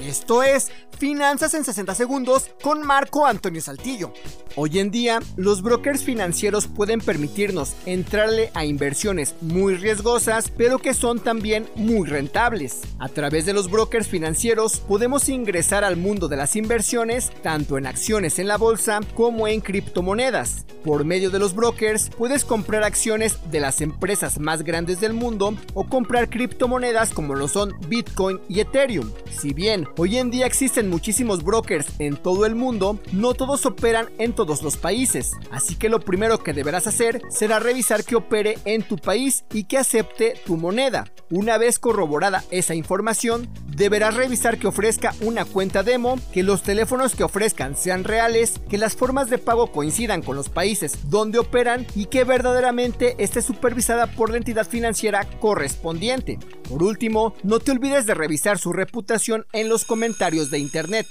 Esto es Finanzas en 60 Segundos con Marco Antonio Saltillo. Hoy en día, los brokers financieros pueden permitirnos entrarle a inversiones muy riesgosas, pero que son también muy rentables. A través de los brokers financieros podemos ingresar al mundo de las inversiones, tanto en acciones en la bolsa como en criptomonedas. Por medio de los brokers puedes comprar acciones de las empresas más grandes del mundo o comprar criptomonedas como lo son Bitcoin y Ethereum. Si bien hoy en día existen muchísimos brokers en todo el mundo, no todos operan en todos los países, así que lo primero que deberás hacer será revisar que opere en tu país y que acepte tu moneda. Una vez corroborada esa información, deberás revisar que ofrezca una cuenta demo, que los teléfonos que ofrezcan sean reales, que las formas de pago coincidan con los países donde operan y que verdaderamente esté supervisada por la entidad financiera correspondiente. Por último, no te olvides de revisar su reputación en los comentarios de internet.